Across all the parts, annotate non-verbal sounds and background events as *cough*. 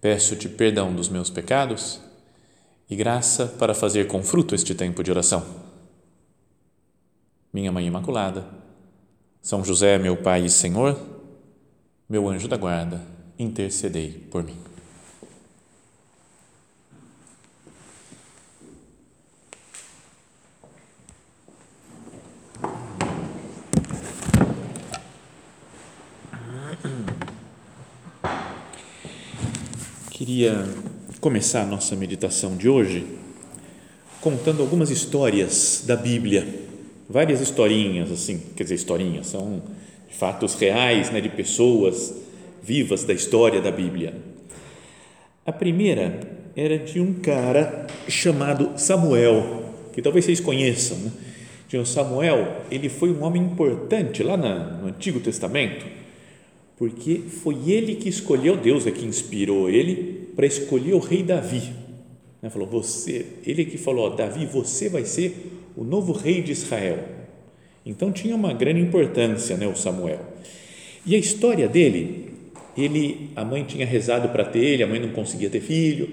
Peço-te perdão dos meus pecados e graça para fazer com fruto este tempo de oração. Minha Mãe Imaculada, são José, meu Pai e Senhor, meu anjo da guarda, intercedei por mim. Queria começar a nossa meditação de hoje contando algumas histórias da Bíblia várias historinhas, assim, quer dizer, historinhas, são fatos reais, né, de pessoas vivas da história da Bíblia. A primeira era de um cara chamado Samuel, que talvez vocês conheçam. Né? De Samuel, ele foi um homem importante lá no Antigo Testamento, porque foi ele que escolheu, Deus é que inspirou ele para escolher o rei Davi. Né? Falou, você, ele que falou, Davi, você vai ser o novo rei de Israel. Então tinha uma grande importância, né, o Samuel. E a história dele, ele, a mãe tinha rezado para ter ele, a mãe não conseguia ter filho,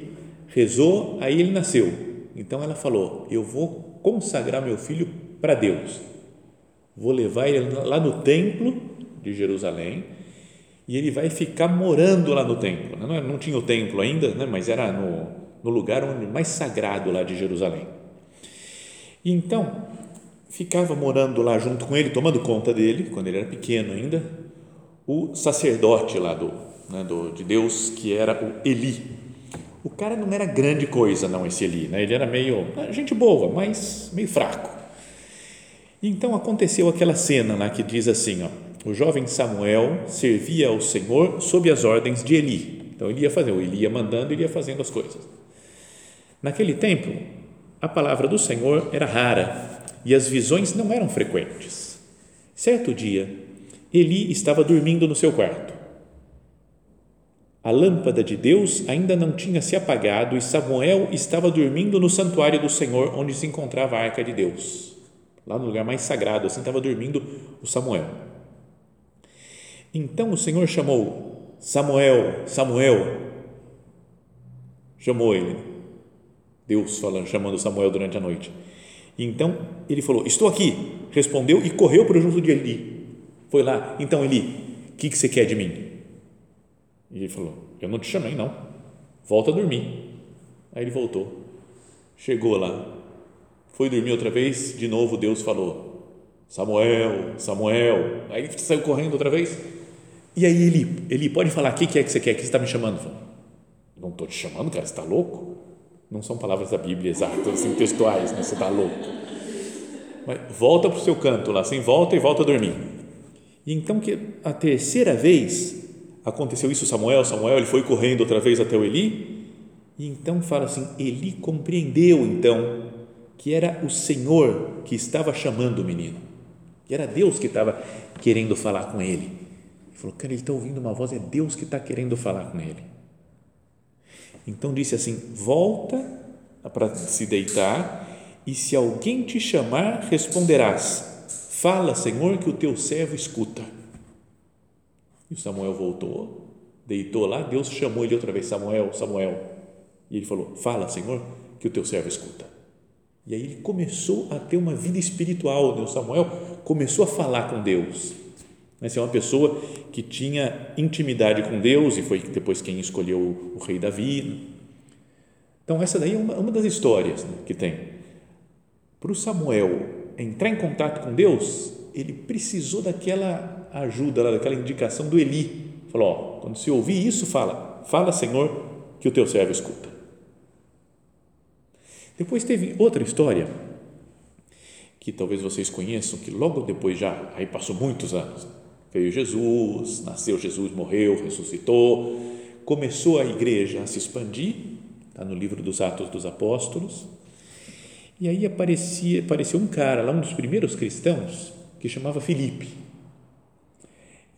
rezou, aí ele nasceu. Então ela falou: Eu vou consagrar meu filho para Deus. Vou levar ele lá no templo de Jerusalém e ele vai ficar morando lá no templo. Não, não tinha o templo ainda, né, mas era no, no lugar onde, mais sagrado lá de Jerusalém. E então, ficava morando lá junto com ele, tomando conta dele, quando ele era pequeno ainda, o sacerdote lá do, né, do, de Deus, que era o Eli. O cara não era grande coisa, não, esse Eli, né? ele era meio, ah, gente boa, mas meio fraco. Então aconteceu aquela cena lá que diz assim: ó, o jovem Samuel servia ao Senhor sob as ordens de Eli. Então ele ia fazer, o Eli ia mandando, ele ia fazendo as coisas. Naquele tempo, a palavra do Senhor era rara e as visões não eram frequentes. Certo dia, Eli estava dormindo no seu quarto. A lâmpada de Deus ainda não tinha se apagado e Samuel estava dormindo no santuário do Senhor, onde se encontrava a arca de Deus. Lá no lugar mais sagrado, assim estava dormindo o Samuel. Então o Senhor chamou Samuel, Samuel. Chamou ele Deus falando, chamando Samuel durante a noite. Então ele falou: Estou aqui. Respondeu e correu para junto de Eli. Foi lá. Então, Eli, o que, que você quer de mim? E ele falou: Eu não te chamei, não. Volta a dormir. Aí ele voltou. Chegou lá. Foi dormir outra vez. De novo, Deus falou: Samuel, Samuel. Aí ele saiu correndo outra vez. E aí, Eli, Eli, pode falar: O que é que você quer? O que você está me chamando? Falou, não estou te chamando, cara. Você está louco? Não são palavras da Bíblia exatas, assim, textuais, né? você está louco. Mas volta para o seu canto lá, assim, volta e volta a dormir. E então, que a terceira vez aconteceu isso, Samuel, Samuel, ele foi correndo outra vez até o Eli, e então fala assim: Eli compreendeu então que era o Senhor que estava chamando o menino, que era Deus que estava querendo falar com ele. Falou: Cara, ele está ouvindo uma voz, é Deus que está querendo falar com ele. Então disse assim: Volta para se deitar, e se alguém te chamar, responderás: Fala, Senhor, que o teu servo escuta. E Samuel voltou, deitou lá, Deus chamou ele outra vez: Samuel, Samuel. E ele falou: Fala, Senhor, que o teu servo escuta. E aí ele começou a ter uma vida espiritual. Né? O Samuel começou a falar com Deus. Essa é uma pessoa que tinha intimidade com Deus e foi depois quem escolheu o rei Davi. Então, essa daí é uma, uma das histórias né, que tem. Para o Samuel entrar em contato com Deus, ele precisou daquela ajuda, daquela indicação do Eli. Falou: ó, quando se ouvir isso, fala, fala, Senhor, que o teu servo escuta. Depois teve outra história que talvez vocês conheçam, que logo depois já, aí passou muitos anos, veio Jesus, nasceu Jesus, morreu, ressuscitou. começou a igreja a se expandir, está no livro dos Atos dos Apóstolos, e aí aparecia, apareceu um cara lá, um dos primeiros cristãos, que chamava Filipe.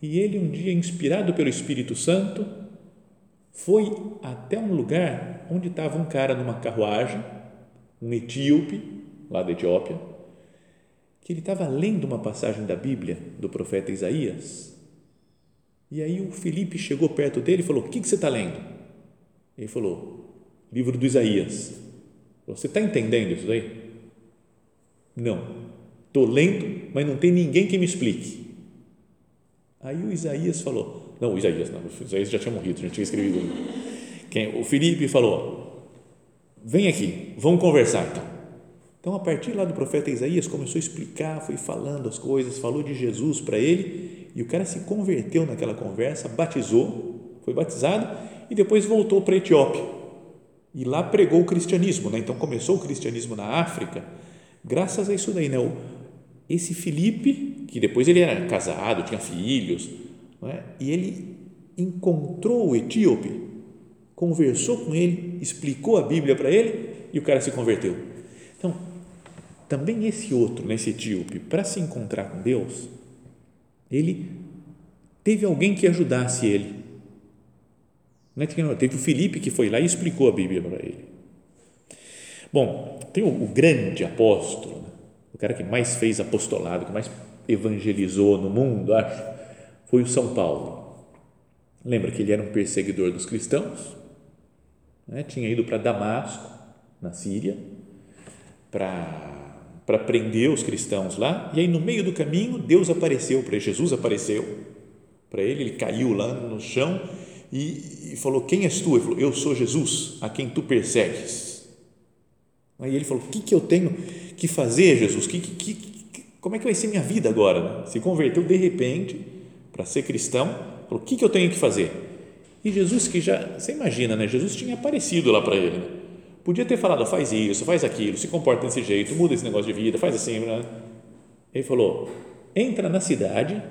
E ele, um dia, inspirado pelo Espírito Santo, foi até um lugar onde estava um cara numa carruagem, um etíope, lá da Etiópia, que ele estava lendo uma passagem da Bíblia do profeta Isaías. E aí o Felipe chegou perto dele e falou: O que, que você está lendo? Ele falou: Livro do Isaías. Você está entendendo isso aí? Não. Estou lendo, mas não tem ninguém que me explique. Aí o Isaías falou: Não, o Isaías, não, o Isaías já tinha morrido, já tinha escrevido. Quem? O Felipe falou: Vem aqui, vamos conversar então. Então, a partir lá do profeta Isaías, começou a explicar, foi falando as coisas, falou de Jesus para ele, e o cara se converteu naquela conversa, batizou, foi batizado e depois voltou para a Etiópia. E lá pregou o cristianismo, né? Então começou o cristianismo na África, graças a isso daí, né? Esse Filipe, que depois ele era casado, tinha filhos, é? e ele encontrou o etíope, conversou com ele, explicou a Bíblia para ele e o cara se converteu. Também esse outro, nesse etíope, para se encontrar com Deus, ele teve alguém que ajudasse ele. É teve o Felipe que foi lá e explicou a Bíblia para ele. Bom, tem o, o grande apóstolo, né? o cara que mais fez apostolado, que mais evangelizou no mundo, acho, foi o São Paulo. Lembra que ele era um perseguidor dos cristãos? Né? Tinha ido para Damasco, na Síria, para para prender os cristãos lá, e aí no meio do caminho Deus apareceu para Jesus apareceu para ele, ele caiu lá no chão e, e, falou: Quem és tu? Ele falou: Eu sou Jesus, a quem tu persegues. Aí ele falou: O que, que eu tenho que fazer, Jesus? Que, que, que, como é que vai ser minha vida agora? Se converteu de repente para ser cristão, falou: O que, que eu tenho que fazer? E Jesus, que já, você imagina, né? Jesus tinha aparecido lá para ele, né? Podia ter falado, faz isso, faz aquilo, se comporta desse jeito, muda esse negócio de vida, faz assim. Né? Ele falou: entra na cidade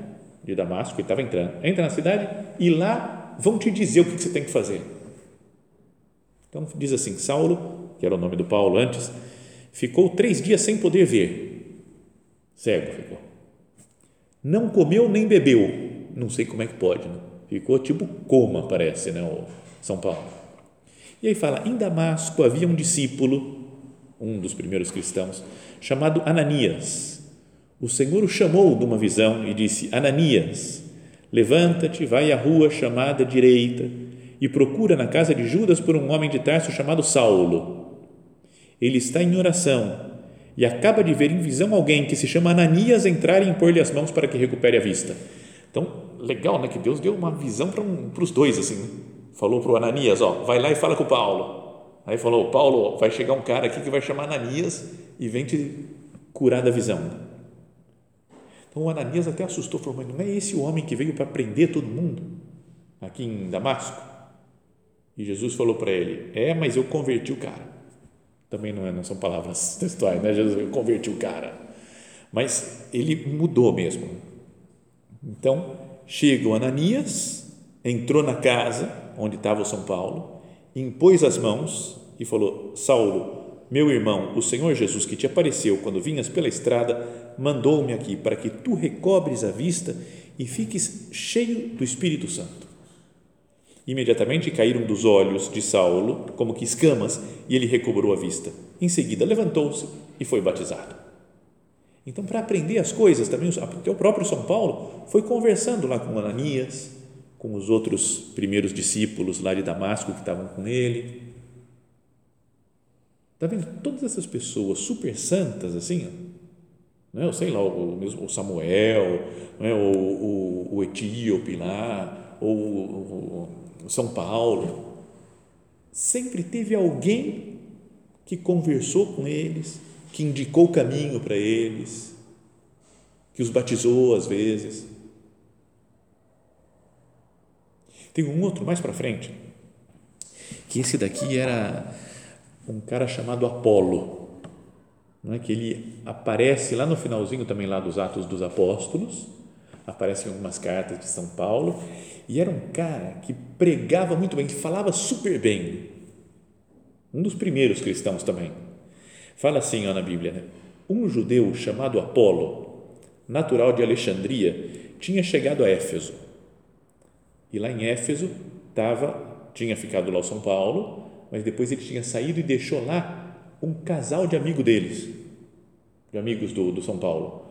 de Damasco, ele estava entrando, entra na cidade e lá vão te dizer o que você tem que fazer. Então diz assim: Saulo, que era o nome do Paulo antes, ficou três dias sem poder ver, cego ficou. Não comeu nem bebeu, não sei como é que pode, né? ficou tipo coma, parece, né? O São Paulo. E aí fala: em Damasco havia um discípulo, um dos primeiros cristãos, chamado Ananias. O Senhor o chamou de uma visão e disse: Ananias, levanta-te, vai à rua chamada direita e procura na casa de Judas por um homem de Tarso chamado Saulo. Ele está em oração e acaba de ver em visão alguém que se chama Ananias entrar e impor-lhe as mãos para que recupere a vista. Então, legal, né? Que Deus deu uma visão para, um, para os dois, assim. Né? Falou para o Ananias, ó, vai lá e fala com o Paulo. Aí falou, Paulo, vai chegar um cara aqui que vai chamar Ananias e vem te curar da visão. Então o Ananias até assustou, falou, mas não é esse o homem que veio para prender todo mundo aqui em Damasco? E Jesus falou para ele, é, mas eu converti o cara. Também não, é, não são palavras *laughs* textuais, né? Jesus, eu converti o cara. Mas ele mudou mesmo. Então, chega o Ananias, entrou na casa, onde estava o São Paulo, impôs as mãos e falou: Saulo, meu irmão, o Senhor Jesus que te apareceu quando vinhas pela estrada, mandou-me aqui para que tu recobres a vista e fiques cheio do Espírito Santo. Imediatamente caíram dos olhos de Saulo como que escamas e ele recobrou a vista. Em seguida levantou-se e foi batizado. Então, para aprender as coisas, também o próprio São Paulo foi conversando lá com Ananias, com os outros primeiros discípulos lá de Damasco que estavam com ele. Está vendo? Todas essas pessoas super santas, assim, não é? sei lá, o, o Samuel, não é? o, o, o Etíope lá, ou o, o São Paulo, sempre teve alguém que conversou com eles, que indicou o caminho para eles, que os batizou às vezes Tem um outro mais para frente, que esse daqui era um cara chamado Apolo, não é que ele aparece lá no finalzinho também lá dos Atos dos Apóstolos, aparecem algumas cartas de São Paulo, e era um cara que pregava muito bem, que falava super bem. Um dos primeiros cristãos também. Fala assim ó, na Bíblia, né? um judeu chamado Apolo, natural de Alexandria, tinha chegado a Éfeso. E lá em Éfeso estava, tinha ficado lá o São Paulo, mas depois ele tinha saído e deixou lá um casal de amigo deles, de amigos do, do São Paulo,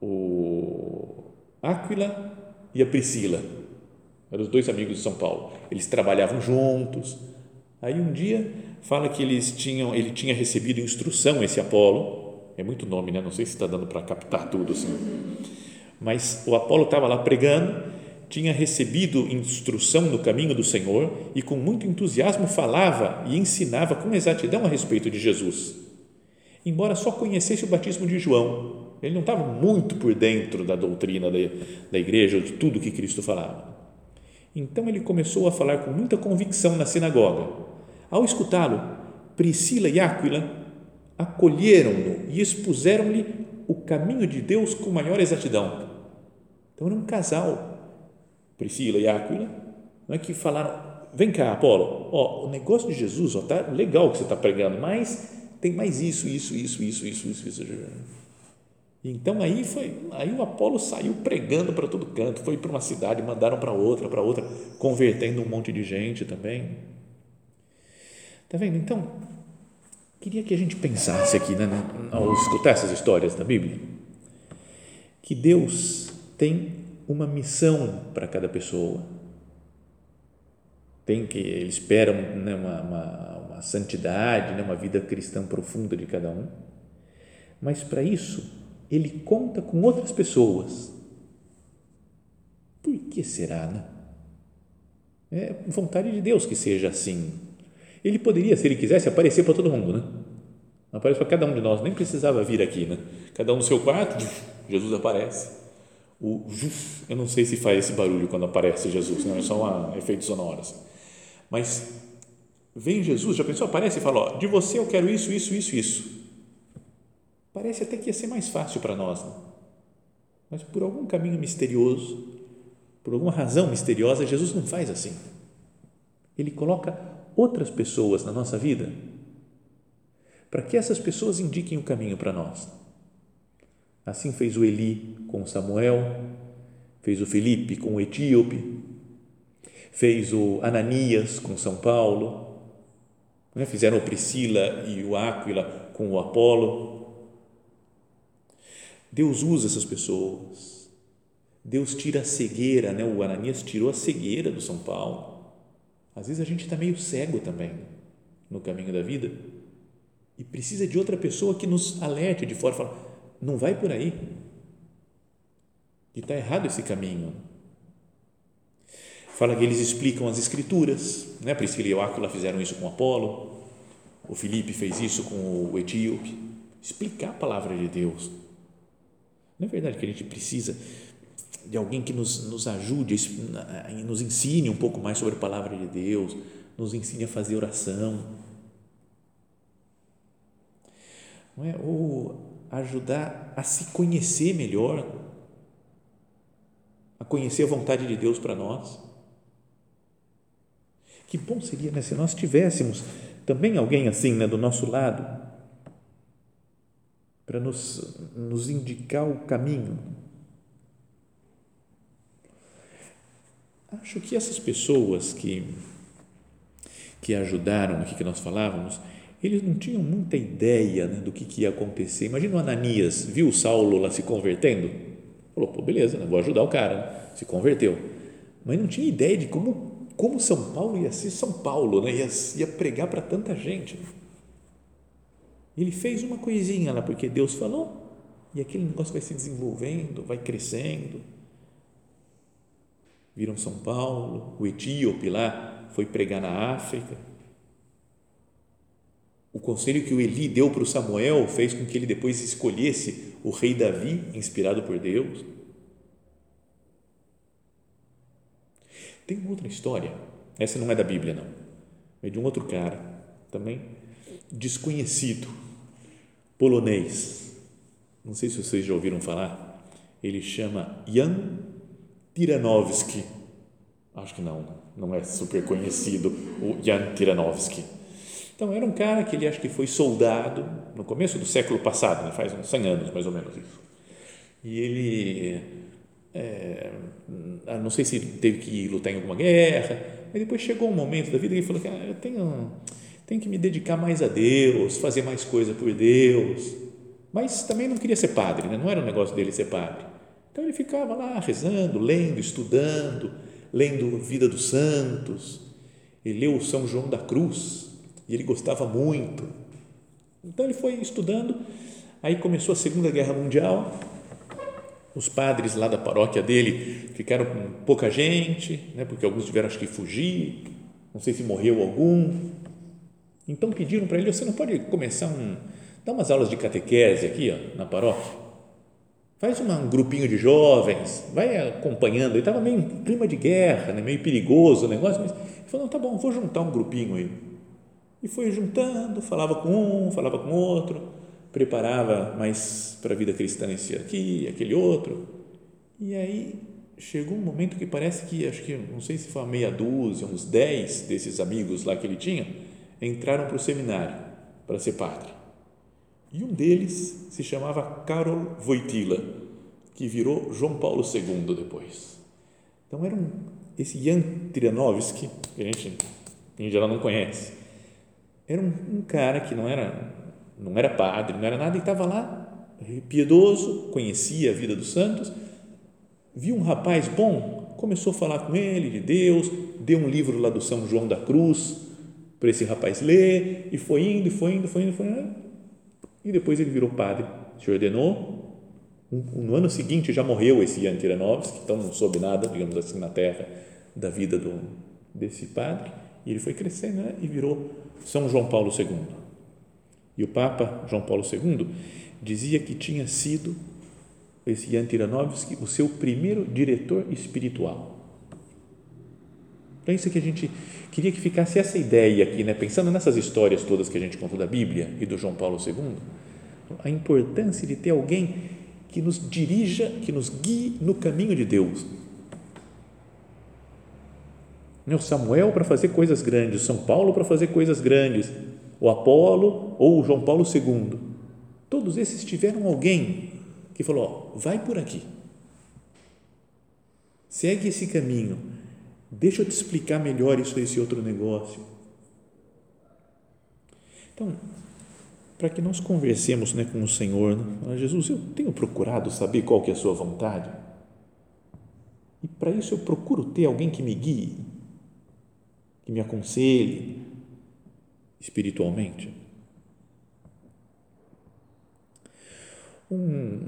o Áquila e a Priscila, eram os dois amigos de São Paulo. Eles trabalhavam juntos. Aí um dia fala que eles tinham, ele tinha recebido instrução esse Apolo, é muito nome, né? Não sei se está dando para captar tudo assim. Mas o Apolo estava lá pregando, tinha recebido instrução no caminho do Senhor e com muito entusiasmo falava e ensinava com exatidão a respeito de Jesus. Embora só conhecesse o batismo de João, ele não estava muito por dentro da doutrina da, igreja, de tudo que Cristo falava. Então ele começou a falar com muita convicção na sinagoga. Ao escutá-lo, Priscila e Áquila acolheram-no e expuseram-lhe o caminho de Deus com maior exatidão. Então era um casal, Priscila e Áquila, é que falaram: vem cá, Apolo, ó, o negócio de Jesus, ó, tá legal que você está pregando, mas tem mais isso, isso, isso, isso, isso, isso, isso. Então aí foi, aí o Apolo saiu pregando para todo canto, foi para uma cidade, mandaram para outra, para outra, convertendo um monte de gente também. Tá vendo? Então, queria que a gente pensasse aqui, né, ao escutar essas histórias da Bíblia, que Deus tem uma missão para cada pessoa. Tem que ele espera né, uma, uma, uma santidade, né, uma vida cristã profunda de cada um. Mas para isso ele conta com outras pessoas. Por que será, né? É vontade de Deus que seja assim. Ele poderia, se ele quisesse, aparecer para todo mundo, né? Aparece para cada um de nós, nem precisava vir aqui, né? Cada um no seu quarto, *laughs* Jesus aparece. O eu não sei se faz esse barulho quando aparece Jesus, não é só um efeito sonoro. Assim. Mas vem Jesus, já pensou? Aparece e fala: ó, de você eu quero isso, isso, isso, isso. Parece até que ia ser mais fácil para nós, né? mas por algum caminho misterioso, por alguma razão misteriosa, Jesus não faz assim. Ele coloca outras pessoas na nossa vida para que essas pessoas indiquem o caminho para nós. Assim fez o Eli com Samuel, fez o Felipe com o etíope, fez o Ananias com São Paulo, né? fizeram o Priscila e o Áquila com o Apolo Deus usa essas pessoas. Deus tira a cegueira, né? O Ananias tirou a cegueira do São Paulo. Às vezes a gente está meio cego também no caminho da vida e precisa de outra pessoa que nos alerte de fora, fala, não vai por aí, que está errado esse caminho. Fala que eles explicam as escrituras, né? Priscila e Aquila fizeram isso com Apolo, o Felipe fez isso com o etíope, explicar a palavra de Deus não é verdade que a gente precisa de alguém que nos, nos ajude, nos ensine um pouco mais sobre a palavra de Deus, nos ensine a fazer oração. Não é? Ou ajudar a se conhecer melhor, a conhecer a vontade de Deus para nós. Que bom seria né, se nós tivéssemos também alguém assim né, do nosso lado para nos, nos indicar o caminho. Acho que essas pessoas que, que ajudaram aqui que nós falávamos, eles não tinham muita ideia né, do que, que, ia acontecer. Imagina o Ananias, viu Saulo lá se convertendo, falou, pô, beleza, né, vou ajudar o cara, né? se converteu. Mas não tinha ideia de como, como São Paulo ia ser São Paulo, né? ia, ia pregar para tanta gente. Ele fez uma coisinha lá porque Deus falou e aquele negócio vai se desenvolvendo, vai crescendo. Viram São Paulo, o etíope lá foi pregar na África. O conselho que o Eli deu para o Samuel fez com que ele depois escolhesse o rei Davi, inspirado por Deus. Tem outra história, essa não é da Bíblia, não, é de um outro cara, também desconhecido polonês. Não sei se vocês já ouviram falar. ele chama Jan Tiranovsky. Acho que não, não é super conhecido o Jan Tiranovsky. Então, era um cara que ele acho que foi soldado no começo do século passado, né? faz uns 100 anos mais ou menos isso. E ele, é, não sei se teve que lutar em alguma guerra, mas depois chegou um momento da vida que ele falou que ah, eu tenho, tenho que me dedicar mais a Deus, fazer mais coisa por Deus. Mas também não queria ser padre, né? não era um negócio dele ser padre. Então ele ficava lá rezando, lendo, estudando, lendo Vida dos Santos. Ele leu São João da Cruz, e ele gostava muito. Então ele foi estudando, aí começou a Segunda Guerra Mundial, os padres lá da paróquia dele ficaram com pouca gente, né, porque alguns tiveram acho que fugir, não sei se morreu algum. Então pediram para ele, você não pode começar um, dar umas aulas de catequese aqui ó, na paróquia? Faz uma, um grupinho de jovens, vai acompanhando. Ele estava meio em clima de guerra, né, meio perigoso o negócio, mas ele falou, não, tá bom, vou juntar um grupinho aí e foi juntando, falava com um, falava com outro, preparava mais para a vida cristã esse aqui, aquele outro. E aí chegou um momento que parece que, acho que, não sei se foi uma meia dúzia, uns dez desses amigos lá que ele tinha, entraram para o seminário para ser padre. E um deles se chamava Karol Wojtyla, que virou João Paulo II depois. Então era um, esse Jan Trianovski, que a gente em geral não conhece, era um, um cara que não era, não era padre, não era nada, e estava lá, piedoso, conhecia a vida dos santos, viu um rapaz bom, começou a falar com ele de Deus, deu um livro lá do São João da Cruz para esse rapaz ler, e foi indo, foi indo, foi indo, foi indo, e depois ele virou padre, se ordenou. No ano seguinte já morreu esse Jan Tiranovski, então não soube nada, digamos assim, na terra da vida do, desse padre, e ele foi crescendo né, e virou são João Paulo II. E o Papa João Paulo II dizia que tinha sido esse Jan Tiranovsky o seu primeiro diretor espiritual. Então, isso que a gente queria que ficasse essa ideia aqui, né? pensando nessas histórias todas que a gente contou da Bíblia e do João Paulo II, a importância de ter alguém que nos dirija, que nos guie no caminho de Deus o Samuel para fazer coisas grandes, o São Paulo para fazer coisas grandes, o Apolo ou o João Paulo II. Todos esses tiveram alguém que falou: ó, vai por aqui, segue esse caminho, deixa eu te explicar melhor isso esse outro negócio. Então, para que nós conversemos né, com o Senhor, né? Jesus, eu tenho procurado saber qual que é a sua vontade. E para isso eu procuro ter alguém que me guie, que me aconselhe espiritualmente. Um,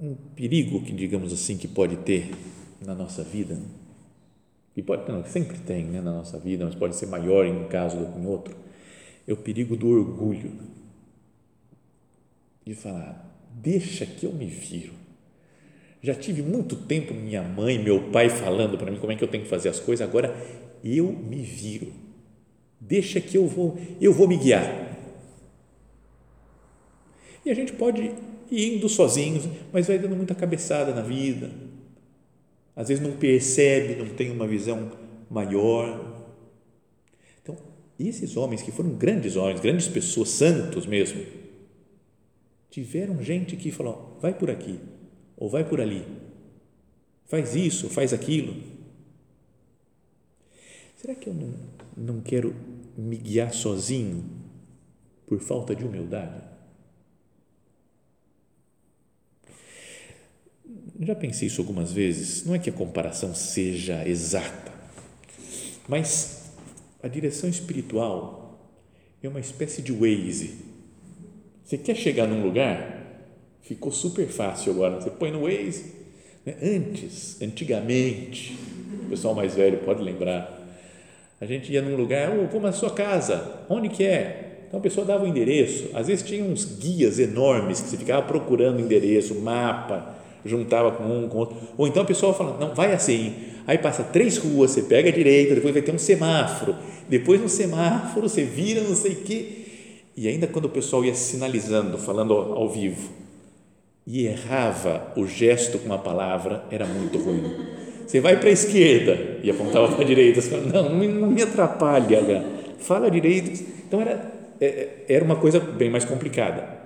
um perigo que, digamos assim, que pode ter na nossa vida, que pode, não, sempre tem né, na nossa vida, mas pode ser maior em um caso do que em outro, é o perigo do orgulho. De falar, deixa que eu me viro. Já tive muito tempo minha mãe, meu pai falando para mim como é que eu tenho que fazer as coisas, agora eu me viro. Deixa que eu vou, eu vou me guiar. E a gente pode ir indo sozinhos, mas vai dando muita cabeçada na vida. Às vezes não percebe, não tem uma visão maior. Então, esses homens que foram grandes homens, grandes pessoas, santos mesmo, tiveram gente que falou: vai por aqui, ou vai por ali, faz isso, faz aquilo Será que eu não, não quero me guiar sozinho por falta de humildade? Já pensei isso algumas vezes. Não é que a comparação seja exata, mas a direção espiritual é uma espécie de Waze. Você quer chegar num lugar? Ficou super fácil agora. Você põe no Waze. Né? Antes, antigamente, o pessoal mais velho pode lembrar, a gente ia num lugar, oh, como é a sua casa? Onde que é? Então a pessoa dava o endereço. Às vezes tinha uns guias enormes que você ficava procurando endereço, mapa, juntava com um, com outro. Ou então a pessoa fala, não, vai assim. Aí passa três ruas, você pega a direita, depois vai ter um semáforo. Depois no semáforo você vira não sei o quê. E ainda quando o pessoal ia sinalizando, falando ao, ao vivo, e errava o gesto com uma palavra, era muito ruim. Você vai para a esquerda e apontava para a direita. Você não, não me atrapalha, fala direito. Então era, é, é, era uma coisa bem mais complicada.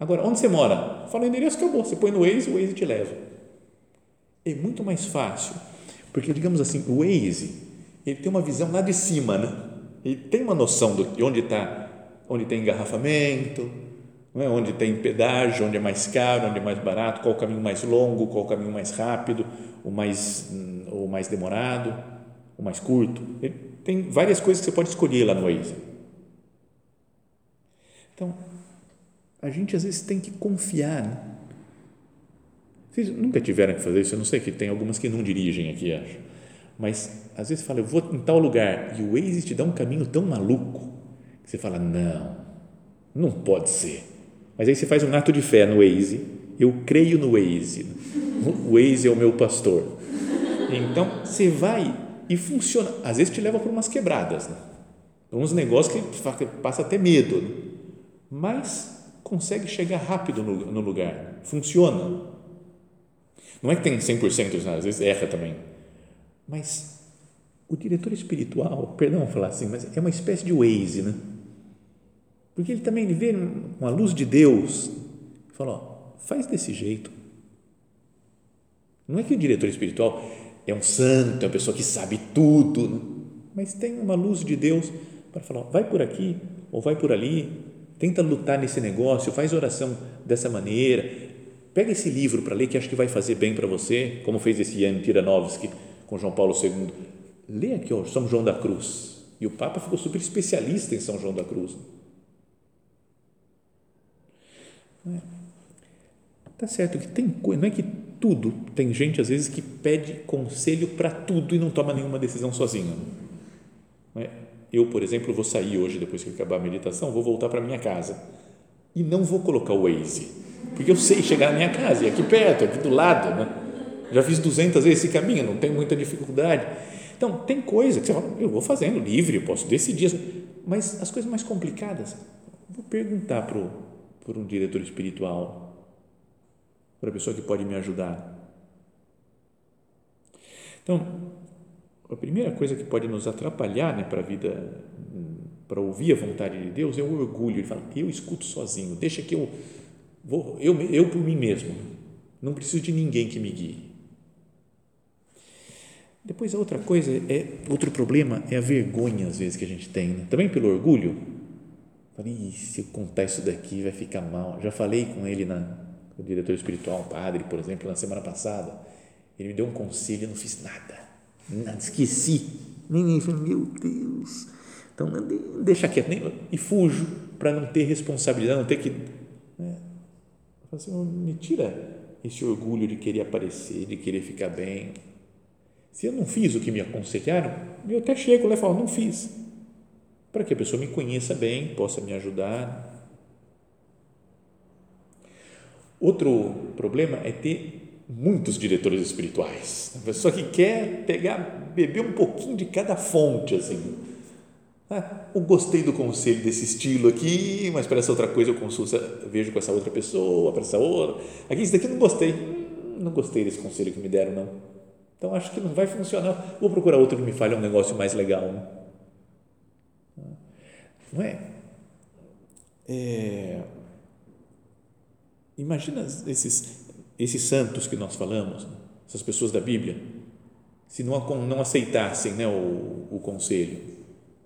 Agora, onde você mora? Fala o endereço, acabou. Você põe no Waze, o Waze te leva. É muito mais fácil, porque, digamos assim, o Waze, ele tem uma visão lá de cima, né? Ele tem uma noção de onde está, onde tem engarrafamento, é? onde tem pedágio, onde é mais caro, onde é mais barato, qual o caminho mais longo, qual o caminho mais rápido, o mais, o mais demorado, o mais curto. Tem várias coisas que você pode escolher lá no Waze. Então, a gente às vezes tem que confiar. Né? Vocês nunca tiveram que fazer isso? Eu não sei que tem algumas que não dirigem aqui, acho. Mas às vezes fala, eu vou em tal lugar e o Waze te dá um caminho tão maluco que você fala, não, não pode ser. Mas aí você faz um ato de fé no Waze. Eu creio no Waze. O Waze é o meu pastor. Então você vai e funciona. Às vezes te leva por umas quebradas, né? uns negócios que passa até medo, né? mas consegue chegar rápido no, no lugar. Funciona. Não é que tem 100%, às vezes erra também. Mas o diretor espiritual, perdão falar assim, mas é uma espécie de Waze, né? Porque ele também vê com a luz de Deus fala, ó, faz desse jeito. Não é que o diretor espiritual é um santo, é uma pessoa que sabe tudo, mas tem uma luz de Deus para falar, vai por aqui ou vai por ali, tenta lutar nesse negócio, faz oração dessa maneira, pega esse livro para ler que acho que vai fazer bem para você, como fez esse Jan Tiranovski com João Paulo II. Lê aqui, ó, São João da Cruz. E o Papa ficou super especialista em São João da Cruz. É. Tá certo que tem coisa, não é que tudo, tem gente às vezes que pede conselho para tudo e não toma nenhuma decisão sozinho. Não é? Eu, por exemplo, vou sair hoje, depois que acabar a meditação, vou voltar para minha casa e não vou colocar o Waze, porque eu sei chegar na minha casa, e aqui perto, aqui do lado, né? já fiz 200 vezes esse caminho, não tenho muita dificuldade. Então, tem coisa que você fala, eu vou fazendo livre, eu posso decidir, mas as coisas mais complicadas, vou perguntar para por um diretor espiritual, para a pessoa que pode me ajudar. Então, a primeira coisa que pode nos atrapalhar né, para a vida, para ouvir a vontade de Deus, é o orgulho. Ele fala, eu escuto sozinho, deixa que eu vou, eu, eu por mim mesmo, não preciso de ninguém que me guie. Depois a outra coisa é outro problema é a vergonha às vezes que a gente tem, né? também pelo orgulho Falei, se eu contar isso daqui vai ficar mal. Já falei com ele, na, o diretor espiritual, o padre, por exemplo, na semana passada. Ele me deu um conselho, eu não fiz nada. Nada, esqueci. Nem falei, meu Deus. Então, deixa quieto. Nem, e fujo para não ter responsabilidade, não ter que. Né? Assim, me tira esse orgulho de querer aparecer, de querer ficar bem. Se eu não fiz o que me aconselharam, eu até chego lá e falo, não fiz para que a pessoa me conheça bem, possa me ajudar. Outro problema é ter muitos diretores espirituais. A pessoa que quer pegar, beber um pouquinho de cada fonte, assim. Ah, eu gostei do conselho desse estilo aqui, mas para essa outra coisa eu consulto, vejo com essa outra pessoa, para essa outra. Aqui, isso daqui eu não gostei. Não gostei desse conselho que me deram, não. Então acho que não vai funcionar. Vou procurar outro que me fale um negócio mais legal. Né? Não é? é imagina esses, esses santos que nós falamos, essas pessoas da Bíblia, se não, não aceitassem né, o, o conselho.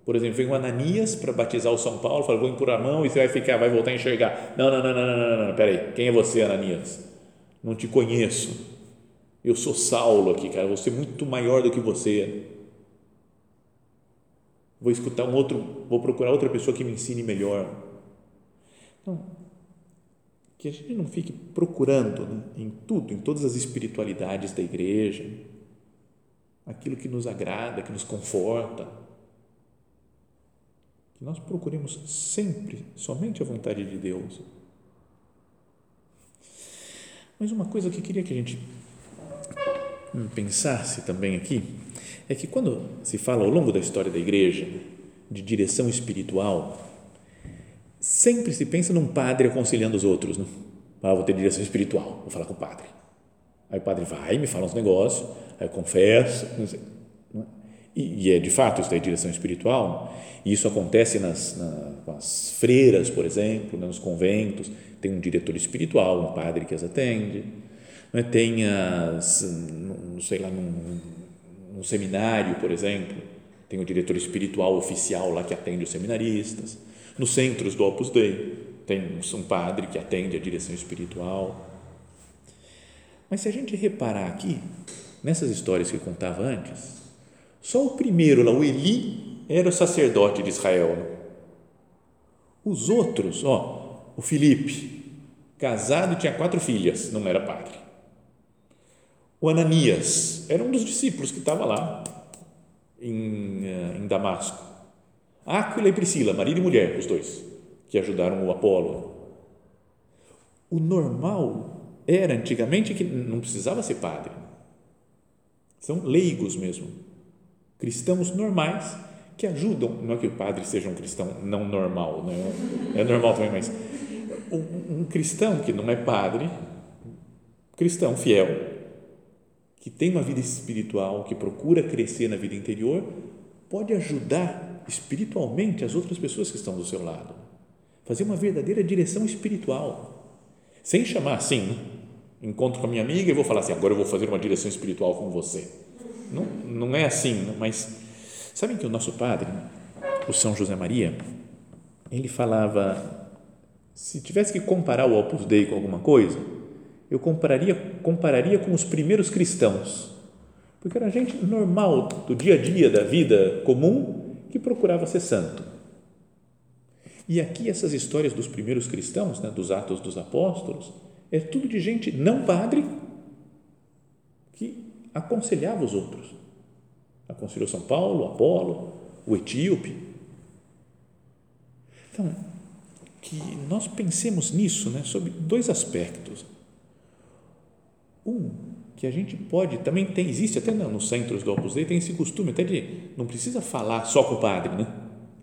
Por exemplo, vem o Ananias para batizar o São Paulo, fala, vou impor a mão e você vai ficar, vai voltar a enxergar. Não, não, não, não, não, não, não, peraí, quem é você, Ananias? Não te conheço. Eu sou Saulo aqui, cara, vou ser muito maior do que você vou escutar um outro, vou procurar outra pessoa que me ensine melhor. Então, que a gente não fique procurando né, em tudo, em todas as espiritualidades da igreja, aquilo que nos agrada, que nos conforta. Que nós procuremos sempre somente a vontade de Deus. Mas uma coisa que eu queria que a gente pensasse também aqui é que quando se fala ao longo da história da igreja de direção espiritual, sempre se pensa num padre aconselhando os outros, não? Ah, vou ter direção espiritual, vou falar com o padre. Aí o padre vai, me fala uns negócios, aí eu confesso, é? e, e, é de fato isso é direção espiritual, e isso acontece nas, nas freiras, por exemplo, né, nos conventos, tem um diretor espiritual, um padre que as atende, né, tem as, não sei lá, num, num seminário, por exemplo, tem o diretor espiritual oficial lá que atende os seminaristas, nos centros do Opus Dei, tem um padre que atende a direção espiritual. Mas se a gente reparar aqui, nessas histórias que eu contava antes, só o primeiro lá, o Eli, era o sacerdote de Israel. Né? Os outros, ó, o Filipe, casado e tinha quatro filhas, não era padre. O Ananias era um dos discípulos que estava lá em, eh, em Damasco. Áquila e Priscila, marido e mulher, os dois que ajudaram o Apolo. O normal era antigamente que não precisava ser padre. São leigos mesmo. Cristãos normais que ajudam. Não é que o padre seja um cristão não normal, né? é normal também, mas um, um cristão que não é padre, cristão fiel, que tem uma vida espiritual, que procura crescer na vida interior, pode ajudar espiritualmente as outras pessoas que estão do seu lado fazer uma verdadeira direção espiritual, sem chamar assim, encontro com a minha amiga e vou falar assim, agora eu vou fazer uma direção espiritual com você. Não, não é assim, né? mas sabem que o nosso padre, o São José Maria, ele falava, se tivesse que comparar o Opus Dei com alguma coisa, eu compararia, compararia com os primeiros cristãos, porque era gente normal do dia a dia da vida comum que procurava ser santo e aqui essas histórias dos primeiros cristãos, né, dos Atos dos Apóstolos, é tudo de gente não padre que aconselhava os outros. Aconselhou São Paulo, Apolo, o etíope. Então, que nós pensemos nisso, né, sobre dois aspectos. Um, que a gente pode, também tem, existe até nos centros do Opus Dei, tem esse costume até de, não precisa falar só com o padre, né?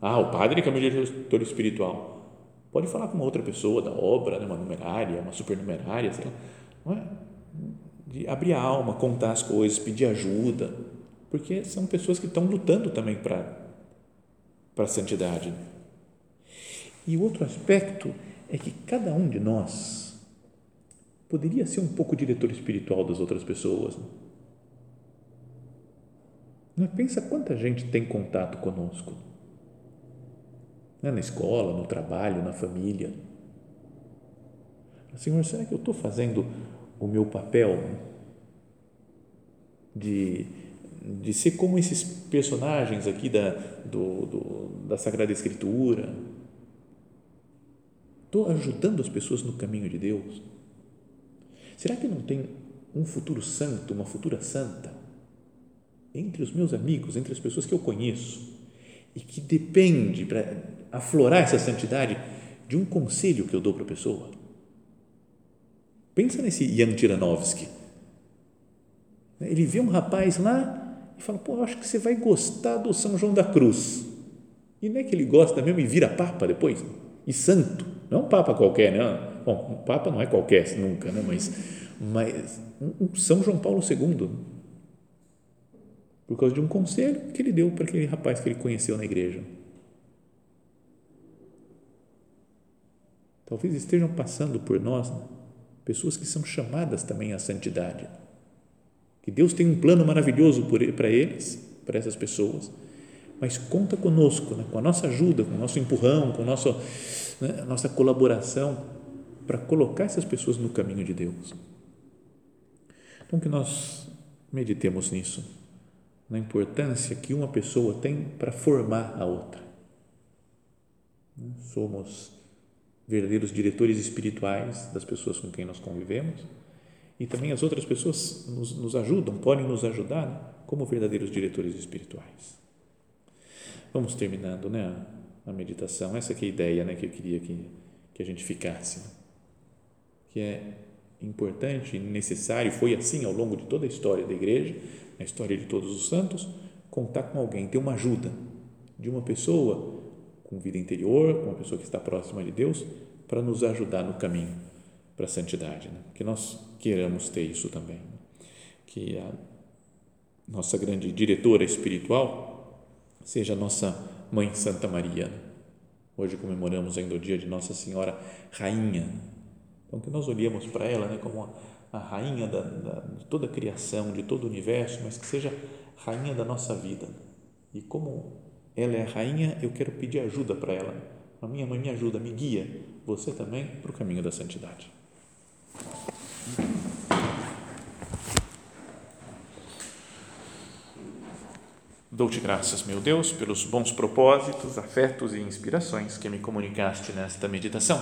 Ah, o padre que é meu diretor espiritual. Pode falar com uma outra pessoa da obra, né, uma numerária, uma supernumerária, sei lá. Não é? De abrir a alma, contar as coisas, pedir ajuda, porque são pessoas que estão lutando também para para a santidade. E o outro aspecto é que cada um de nós poderia ser um pouco diretor espiritual das outras pessoas. Não é? Pensa quanta gente tem contato conosco né? na escola, no trabalho, na família. Senhor, será que eu estou fazendo o meu papel de, de ser como esses personagens aqui da, do, do, da Sagrada Escritura? Estou ajudando as pessoas no caminho de Deus? Será que não tem um futuro santo, uma futura santa entre os meus amigos, entre as pessoas que eu conheço e que depende para aflorar essa santidade de um conselho que eu dou para a pessoa. Pensa nesse Jan Tiranovsky. Ele vê um rapaz lá e fala: Pô, acho que você vai gostar do São João da Cruz. E não é que ele gosta mesmo e vira papa depois? E santo. Não é um papa qualquer, né? Bom, um papa não é qualquer nunca, né? mas, mas um São João Paulo II. Por causa de um conselho que ele deu para aquele rapaz que ele conheceu na igreja. Talvez estejam passando por nós né? pessoas que são chamadas também à santidade. Que Deus tem um plano maravilhoso para eles, para essas pessoas, mas conta conosco, né? com a nossa ajuda, com o nosso empurrão, com a nossa, né? a nossa colaboração para colocar essas pessoas no caminho de Deus. Então, que nós meditemos nisso, na importância que uma pessoa tem para formar a outra. Somos verdadeiros diretores espirituais das pessoas com quem nós convivemos e também as outras pessoas nos, nos ajudam, podem nos ajudar né? como verdadeiros diretores espirituais. Vamos terminando né, a, meditação. Essa é a ideia né, que eu queria que, que a gente ficasse. Né? Que é importante necessário, foi assim ao longo de toda a história da igreja, a história de todos os santos, contar com alguém, ter uma ajuda de uma pessoa com vida interior, com uma pessoa que está próxima de Deus, para nos ajudar no caminho, para a santidade, né? que nós queiramos ter isso também. Que a nossa grande diretora espiritual seja a nossa Mãe Santa Maria. Hoje comemoramos ainda o dia de Nossa Senhora Rainha. Então, que nós olhemos para ela né, como a, rainha da, da, de toda a criação, de todo o universo, mas que seja rainha da nossa vida. E como ela é a rainha, eu quero pedir ajuda para ela. A minha mãe me ajuda, me guia, você também, para o caminho da santidade. Dou-te graças, meu Deus, pelos bons propósitos, afetos e inspirações que me comunicaste nesta meditação.